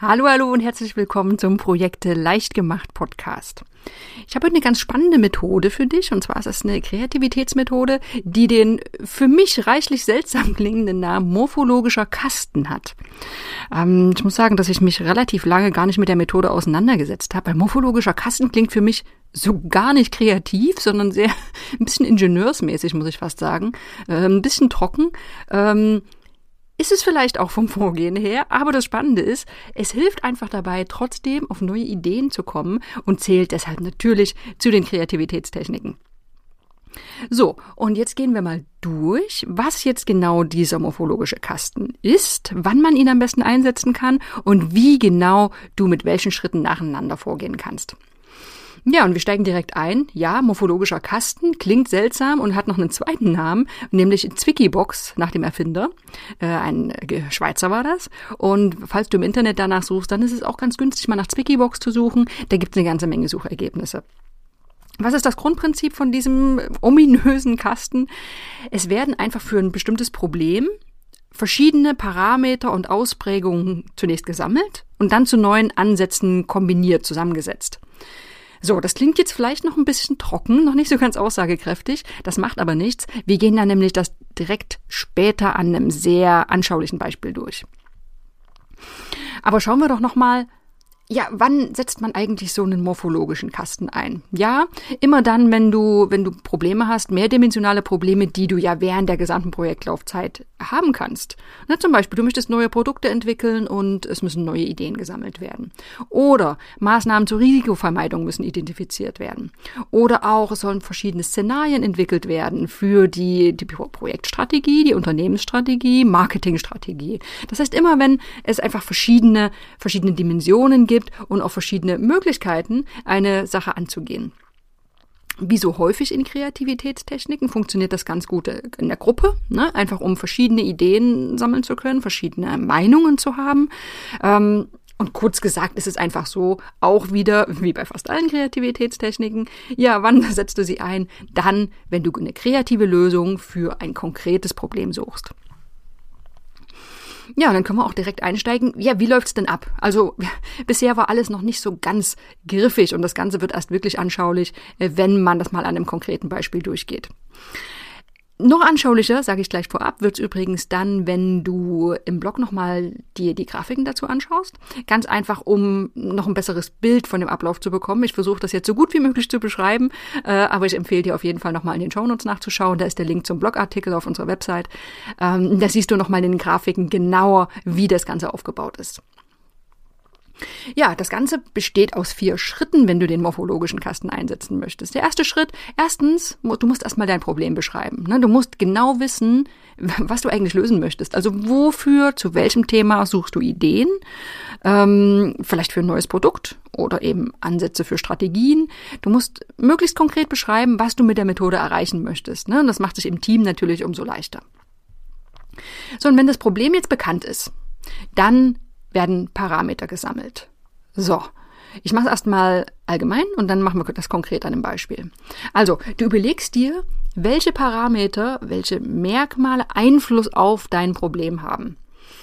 Hallo, hallo und herzlich willkommen zum Projekte leicht gemacht Podcast. Ich habe heute eine ganz spannende Methode für dich und zwar ist es eine Kreativitätsmethode, die den für mich reichlich seltsam klingenden Namen morphologischer Kasten hat. Ähm, ich muss sagen, dass ich mich relativ lange gar nicht mit der Methode auseinandergesetzt habe, weil morphologischer Kasten klingt für mich so gar nicht kreativ, sondern sehr ein bisschen ingenieursmäßig, muss ich fast sagen, äh, ein bisschen trocken. Ähm, ist es vielleicht auch vom Vorgehen her, aber das Spannende ist, es hilft einfach dabei, trotzdem auf neue Ideen zu kommen und zählt deshalb natürlich zu den Kreativitätstechniken. So, und jetzt gehen wir mal durch, was jetzt genau dieser morphologische Kasten ist, wann man ihn am besten einsetzen kann und wie genau du mit welchen Schritten nacheinander vorgehen kannst. Ja, und wir steigen direkt ein. Ja, morphologischer Kasten klingt seltsam und hat noch einen zweiten Namen, nämlich Zwickybox nach dem Erfinder. Äh, ein Schweizer war das. Und falls du im Internet danach suchst, dann ist es auch ganz günstig, mal nach Zwickybox zu suchen. Da gibt es eine ganze Menge Suchergebnisse. Was ist das Grundprinzip von diesem ominösen Kasten? Es werden einfach für ein bestimmtes Problem verschiedene Parameter und Ausprägungen zunächst gesammelt und dann zu neuen Ansätzen kombiniert, zusammengesetzt. So, das klingt jetzt vielleicht noch ein bisschen trocken, noch nicht so ganz aussagekräftig. Das macht aber nichts. Wir gehen dann nämlich das direkt später an einem sehr anschaulichen Beispiel durch. Aber schauen wir doch noch mal, ja, wann setzt man eigentlich so einen morphologischen Kasten ein? Ja, immer dann, wenn du, wenn du Probleme hast, mehrdimensionale Probleme, die du ja während der gesamten Projektlaufzeit haben kannst. Na, zum Beispiel, du möchtest neue Produkte entwickeln und es müssen neue Ideen gesammelt werden. Oder Maßnahmen zur Risikovermeidung müssen identifiziert werden. Oder auch es sollen verschiedene Szenarien entwickelt werden für die, die Projektstrategie, die Unternehmensstrategie, Marketingstrategie. Das heißt, immer wenn es einfach verschiedene, verschiedene Dimensionen gibt, gibt und auch verschiedene Möglichkeiten, eine Sache anzugehen. Wie so häufig in Kreativitätstechniken funktioniert das ganz gut in der Gruppe, ne? einfach um verschiedene Ideen sammeln zu können, verschiedene Meinungen zu haben. Ähm, und kurz gesagt ist es einfach so, auch wieder, wie bei fast allen Kreativitätstechniken, ja, wann setzt du sie ein? Dann, wenn du eine kreative Lösung für ein konkretes Problem suchst. Ja, dann können wir auch direkt einsteigen. Ja, wie läuft's denn ab? Also bisher war alles noch nicht so ganz griffig und das Ganze wird erst wirklich anschaulich, äh, wenn man das mal an einem konkreten Beispiel durchgeht. Noch anschaulicher, sage ich gleich vorab, wird's übrigens dann, wenn du im Blog nochmal dir die Grafiken dazu anschaust. Ganz einfach, um noch ein besseres Bild von dem Ablauf zu bekommen. Ich versuche das jetzt so gut wie möglich zu beschreiben, äh, aber ich empfehle dir auf jeden Fall nochmal in den Shownotes nachzuschauen. Da ist der Link zum Blogartikel auf unserer Website. Ähm, da siehst du nochmal in den Grafiken genauer, wie das Ganze aufgebaut ist. Ja, das Ganze besteht aus vier Schritten, wenn du den morphologischen Kasten einsetzen möchtest. Der erste Schritt, erstens, du musst erstmal dein Problem beschreiben. Ne? Du musst genau wissen, was du eigentlich lösen möchtest. Also wofür, zu welchem Thema suchst du Ideen? Ähm, vielleicht für ein neues Produkt oder eben Ansätze für Strategien. Du musst möglichst konkret beschreiben, was du mit der Methode erreichen möchtest. Ne? Und das macht sich im Team natürlich umso leichter. So, und wenn das Problem jetzt bekannt ist, dann werden Parameter gesammelt. So, ich mache es erstmal allgemein und dann machen wir das konkret an einem Beispiel. Also, du überlegst dir, welche Parameter, welche Merkmale Einfluss auf dein Problem haben.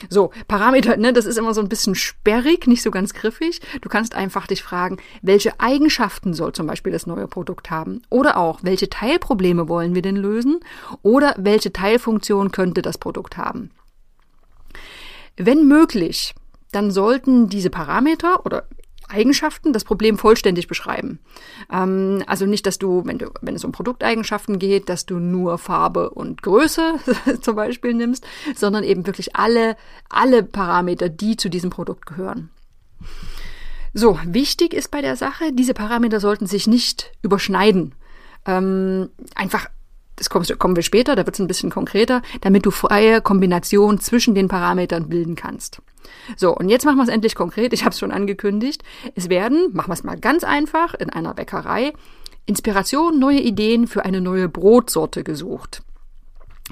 So, Parameter, ne, das ist immer so ein bisschen sperrig, nicht so ganz griffig. Du kannst einfach dich fragen, welche Eigenschaften soll zum Beispiel das neue Produkt haben? Oder auch, welche Teilprobleme wollen wir denn lösen? Oder welche Teilfunktion könnte das Produkt haben? Wenn möglich, dann sollten diese Parameter oder Eigenschaften das Problem vollständig beschreiben. Ähm, also nicht, dass du wenn, du, wenn es um Produkteigenschaften geht, dass du nur Farbe und Größe zum Beispiel nimmst, sondern eben wirklich alle, alle Parameter, die zu diesem Produkt gehören. So, wichtig ist bei der Sache, diese Parameter sollten sich nicht überschneiden. Ähm, einfach das kommen wir später, da wird es ein bisschen konkreter, damit du freie Kombinationen zwischen den Parametern bilden kannst. So, und jetzt machen wir es endlich konkret. Ich habe es schon angekündigt. Es werden, machen wir es mal ganz einfach, in einer Bäckerei Inspiration, neue Ideen für eine neue Brotsorte gesucht.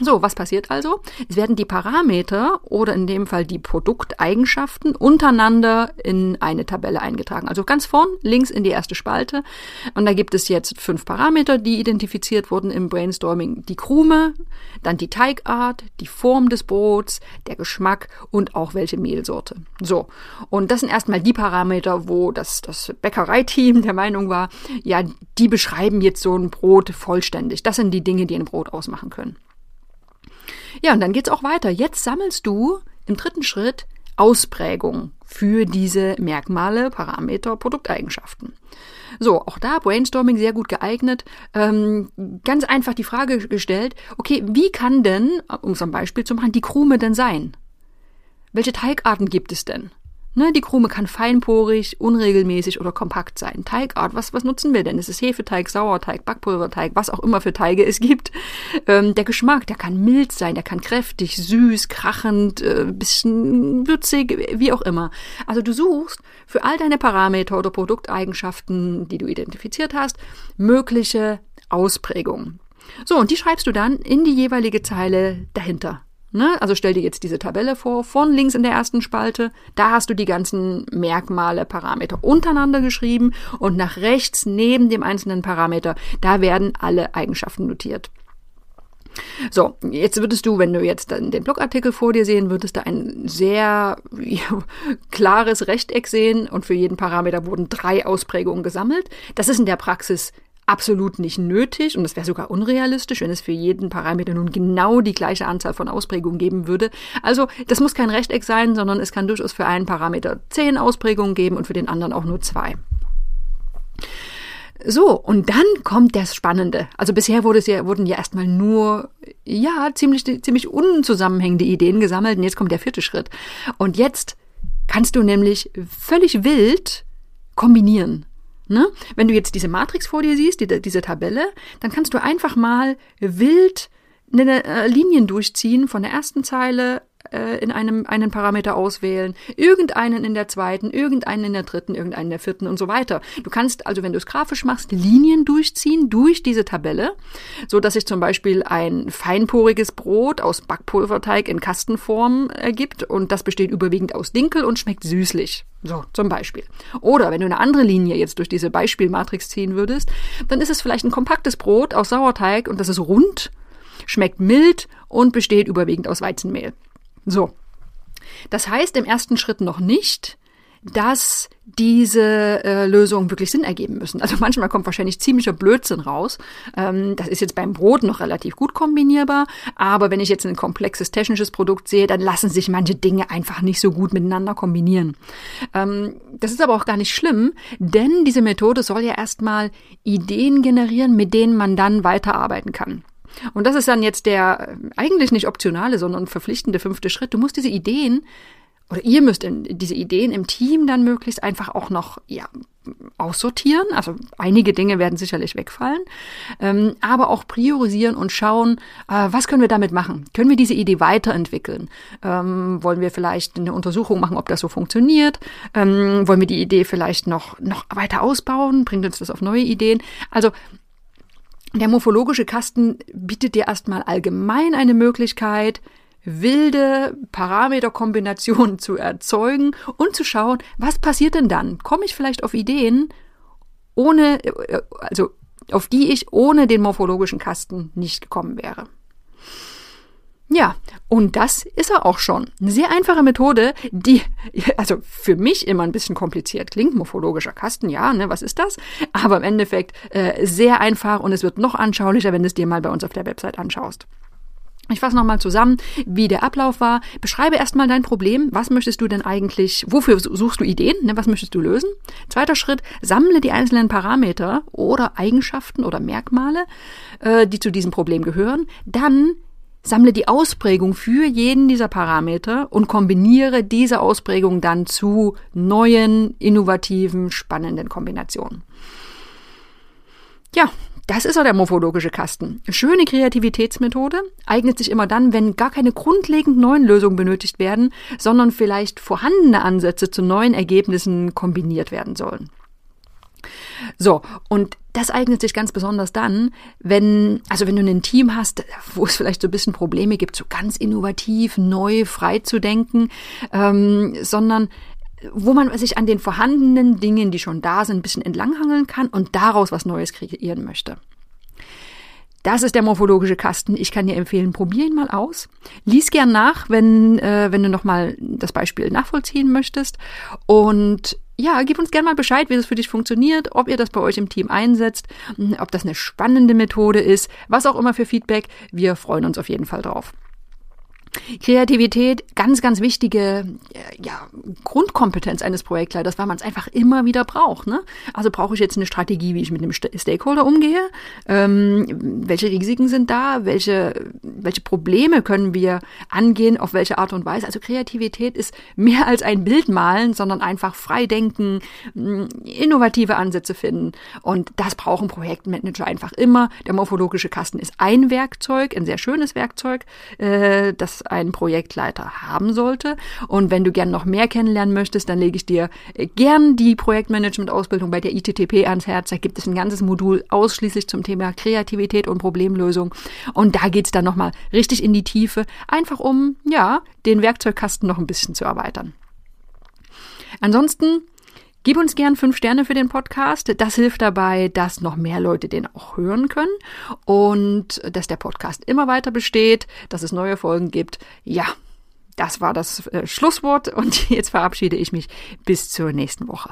So, was passiert also? Es werden die Parameter oder in dem Fall die Produkteigenschaften untereinander in eine Tabelle eingetragen. Also ganz vorn links in die erste Spalte. Und da gibt es jetzt fünf Parameter, die identifiziert wurden im Brainstorming. Die Krume, dann die Teigart, die Form des Brots, der Geschmack und auch welche Mehlsorte. So. Und das sind erstmal die Parameter, wo das, das Bäckereiteam der Meinung war, ja, die beschreiben jetzt so ein Brot vollständig. Das sind die Dinge, die ein Brot ausmachen können. Ja, und dann geht's auch weiter. Jetzt sammelst du im dritten Schritt Ausprägung für diese Merkmale, Parameter, Produkteigenschaften. So, auch da Brainstorming sehr gut geeignet. Ähm, ganz einfach die Frage gestellt, okay, wie kann denn, um es am Beispiel zu machen, die Krume denn sein? Welche Teigarten gibt es denn? Ne, die Krume kann feinporig, unregelmäßig oder kompakt sein. Teigart, was, was nutzen wir denn? Es ist Hefeteig, Sauerteig, Backpulverteig, was auch immer für Teige es gibt. Ähm, der Geschmack, der kann mild sein, der kann kräftig, süß, krachend, äh, bisschen würzig, wie auch immer. Also du suchst für all deine Parameter oder Produkteigenschaften, die du identifiziert hast, mögliche Ausprägungen. So, und die schreibst du dann in die jeweilige Zeile dahinter. Ne? Also stell dir jetzt diese Tabelle vor, von links in der ersten Spalte, da hast du die ganzen Merkmale, Parameter untereinander geschrieben und nach rechts neben dem einzelnen Parameter, da werden alle Eigenschaften notiert. So, jetzt würdest du, wenn du jetzt den Blogartikel vor dir sehen würdest, da ein sehr ja, klares Rechteck sehen und für jeden Parameter wurden drei Ausprägungen gesammelt. Das ist in der Praxis absolut nicht nötig und es wäre sogar unrealistisch, wenn es für jeden Parameter nun genau die gleiche Anzahl von Ausprägungen geben würde. Also das muss kein Rechteck sein, sondern es kann durchaus für einen Parameter zehn Ausprägungen geben und für den anderen auch nur zwei. So, und dann kommt das Spannende. Also bisher wurde es ja, wurden ja erstmal nur, ja, ziemlich, ziemlich unzusammenhängende Ideen gesammelt und jetzt kommt der vierte Schritt. Und jetzt kannst du nämlich völlig wild kombinieren. Ne? Wenn du jetzt diese Matrix vor dir siehst, die, diese Tabelle, dann kannst du einfach mal wild eine, äh, Linien durchziehen von der ersten Zeile äh, in einem einen Parameter auswählen, irgendeinen in der zweiten, irgendeinen in der dritten, irgendeinen in der vierten und so weiter. Du kannst also, wenn du es grafisch machst, Linien durchziehen durch diese Tabelle, so dass sich zum Beispiel ein feinporiges Brot aus Backpulverteig in Kastenform ergibt und das besteht überwiegend aus Dinkel und schmeckt süßlich. So, zum Beispiel. Oder wenn du eine andere Linie jetzt durch diese Beispielmatrix ziehen würdest, dann ist es vielleicht ein kompaktes Brot aus Sauerteig und das ist rund, schmeckt mild und besteht überwiegend aus Weizenmehl. So. Das heißt im ersten Schritt noch nicht, dass diese äh, Lösungen wirklich Sinn ergeben müssen. Also manchmal kommt wahrscheinlich ziemlicher Blödsinn raus. Ähm, das ist jetzt beim Brot noch relativ gut kombinierbar, aber wenn ich jetzt ein komplexes technisches Produkt sehe, dann lassen sich manche Dinge einfach nicht so gut miteinander kombinieren. Ähm, das ist aber auch gar nicht schlimm, denn diese Methode soll ja erstmal Ideen generieren, mit denen man dann weiterarbeiten kann. Und das ist dann jetzt der äh, eigentlich nicht optionale, sondern verpflichtende fünfte Schritt. Du musst diese Ideen oder ihr müsst diese Ideen im Team dann möglichst einfach auch noch ja, aussortieren. Also einige Dinge werden sicherlich wegfallen, ähm, aber auch priorisieren und schauen, äh, was können wir damit machen? Können wir diese Idee weiterentwickeln? Ähm, wollen wir vielleicht eine Untersuchung machen, ob das so funktioniert? Ähm, wollen wir die Idee vielleicht noch, noch weiter ausbauen? Bringt uns das auf neue Ideen? Also der morphologische Kasten bietet dir erstmal allgemein eine Möglichkeit, wilde Parameterkombinationen zu erzeugen und zu schauen, was passiert denn dann? Komme ich vielleicht auf Ideen, ohne, also auf die ich ohne den morphologischen Kasten nicht gekommen wäre? Ja, und das ist er auch schon. Eine sehr einfache Methode, die, also für mich immer ein bisschen kompliziert klingt. Morphologischer Kasten, ja, ne, was ist das? Aber im Endeffekt äh, sehr einfach und es wird noch anschaulicher, wenn du es dir mal bei uns auf der Website anschaust. Ich fasse nochmal zusammen, wie der Ablauf war. Beschreibe erstmal dein Problem. Was möchtest du denn eigentlich, wofür suchst du Ideen? Ne, was möchtest du lösen? Zweiter Schritt, sammle die einzelnen Parameter oder Eigenschaften oder Merkmale, äh, die zu diesem Problem gehören. Dann Sammle die Ausprägung für jeden dieser Parameter und kombiniere diese Ausprägung dann zu neuen, innovativen, spannenden Kombinationen. Ja, das ist auch der morphologische Kasten. Schöne Kreativitätsmethode, eignet sich immer dann, wenn gar keine grundlegend neuen Lösungen benötigt werden, sondern vielleicht vorhandene Ansätze zu neuen Ergebnissen kombiniert werden sollen. So, und das eignet sich ganz besonders dann, wenn, also wenn du ein Team hast, wo es vielleicht so ein bisschen Probleme gibt, so ganz innovativ, neu, frei zu denken, ähm, sondern wo man sich an den vorhandenen Dingen, die schon da sind, ein bisschen entlanghangeln kann und daraus was Neues kreieren möchte. Das ist der morphologische Kasten. Ich kann dir empfehlen, probier ihn mal aus. Lies gern nach, wenn, äh, wenn du nochmal das Beispiel nachvollziehen möchtest. Und ja, gib uns gern mal Bescheid, wie das für dich funktioniert, ob ihr das bei euch im Team einsetzt, ob das eine spannende Methode ist, was auch immer für Feedback. Wir freuen uns auf jeden Fall drauf. Kreativität, ganz, ganz wichtige äh, ja, Grundkompetenz eines Projektleiters, weil man es einfach immer wieder braucht. Ne? Also brauche ich jetzt eine Strategie, wie ich mit einem Stakeholder umgehe? Ähm, welche Risiken sind da? Welche, welche Probleme können wir angehen? Auf welche Art und Weise? Also Kreativität ist mehr als ein Bild malen, sondern einfach frei denken, innovative Ansätze finden. Und das brauchen Projektmanager einfach immer. Der morphologische Kasten ist ein Werkzeug, ein sehr schönes Werkzeug, äh, das ein Projektleiter haben sollte. Und wenn du gern noch mehr kennenlernen möchtest, dann lege ich dir äh, gern die Projektmanagement-Ausbildung bei der ITTP ans Herz. Da gibt es ein ganzes Modul ausschließlich zum Thema Kreativität und Problemlösung. Und da geht's dann nochmal richtig in die Tiefe, einfach um, ja, den Werkzeugkasten noch ein bisschen zu erweitern. Ansonsten Gib uns gern fünf Sterne für den Podcast. Das hilft dabei, dass noch mehr Leute den auch hören können und dass der Podcast immer weiter besteht, dass es neue Folgen gibt. Ja, das war das äh, Schlusswort und jetzt verabschiede ich mich bis zur nächsten Woche.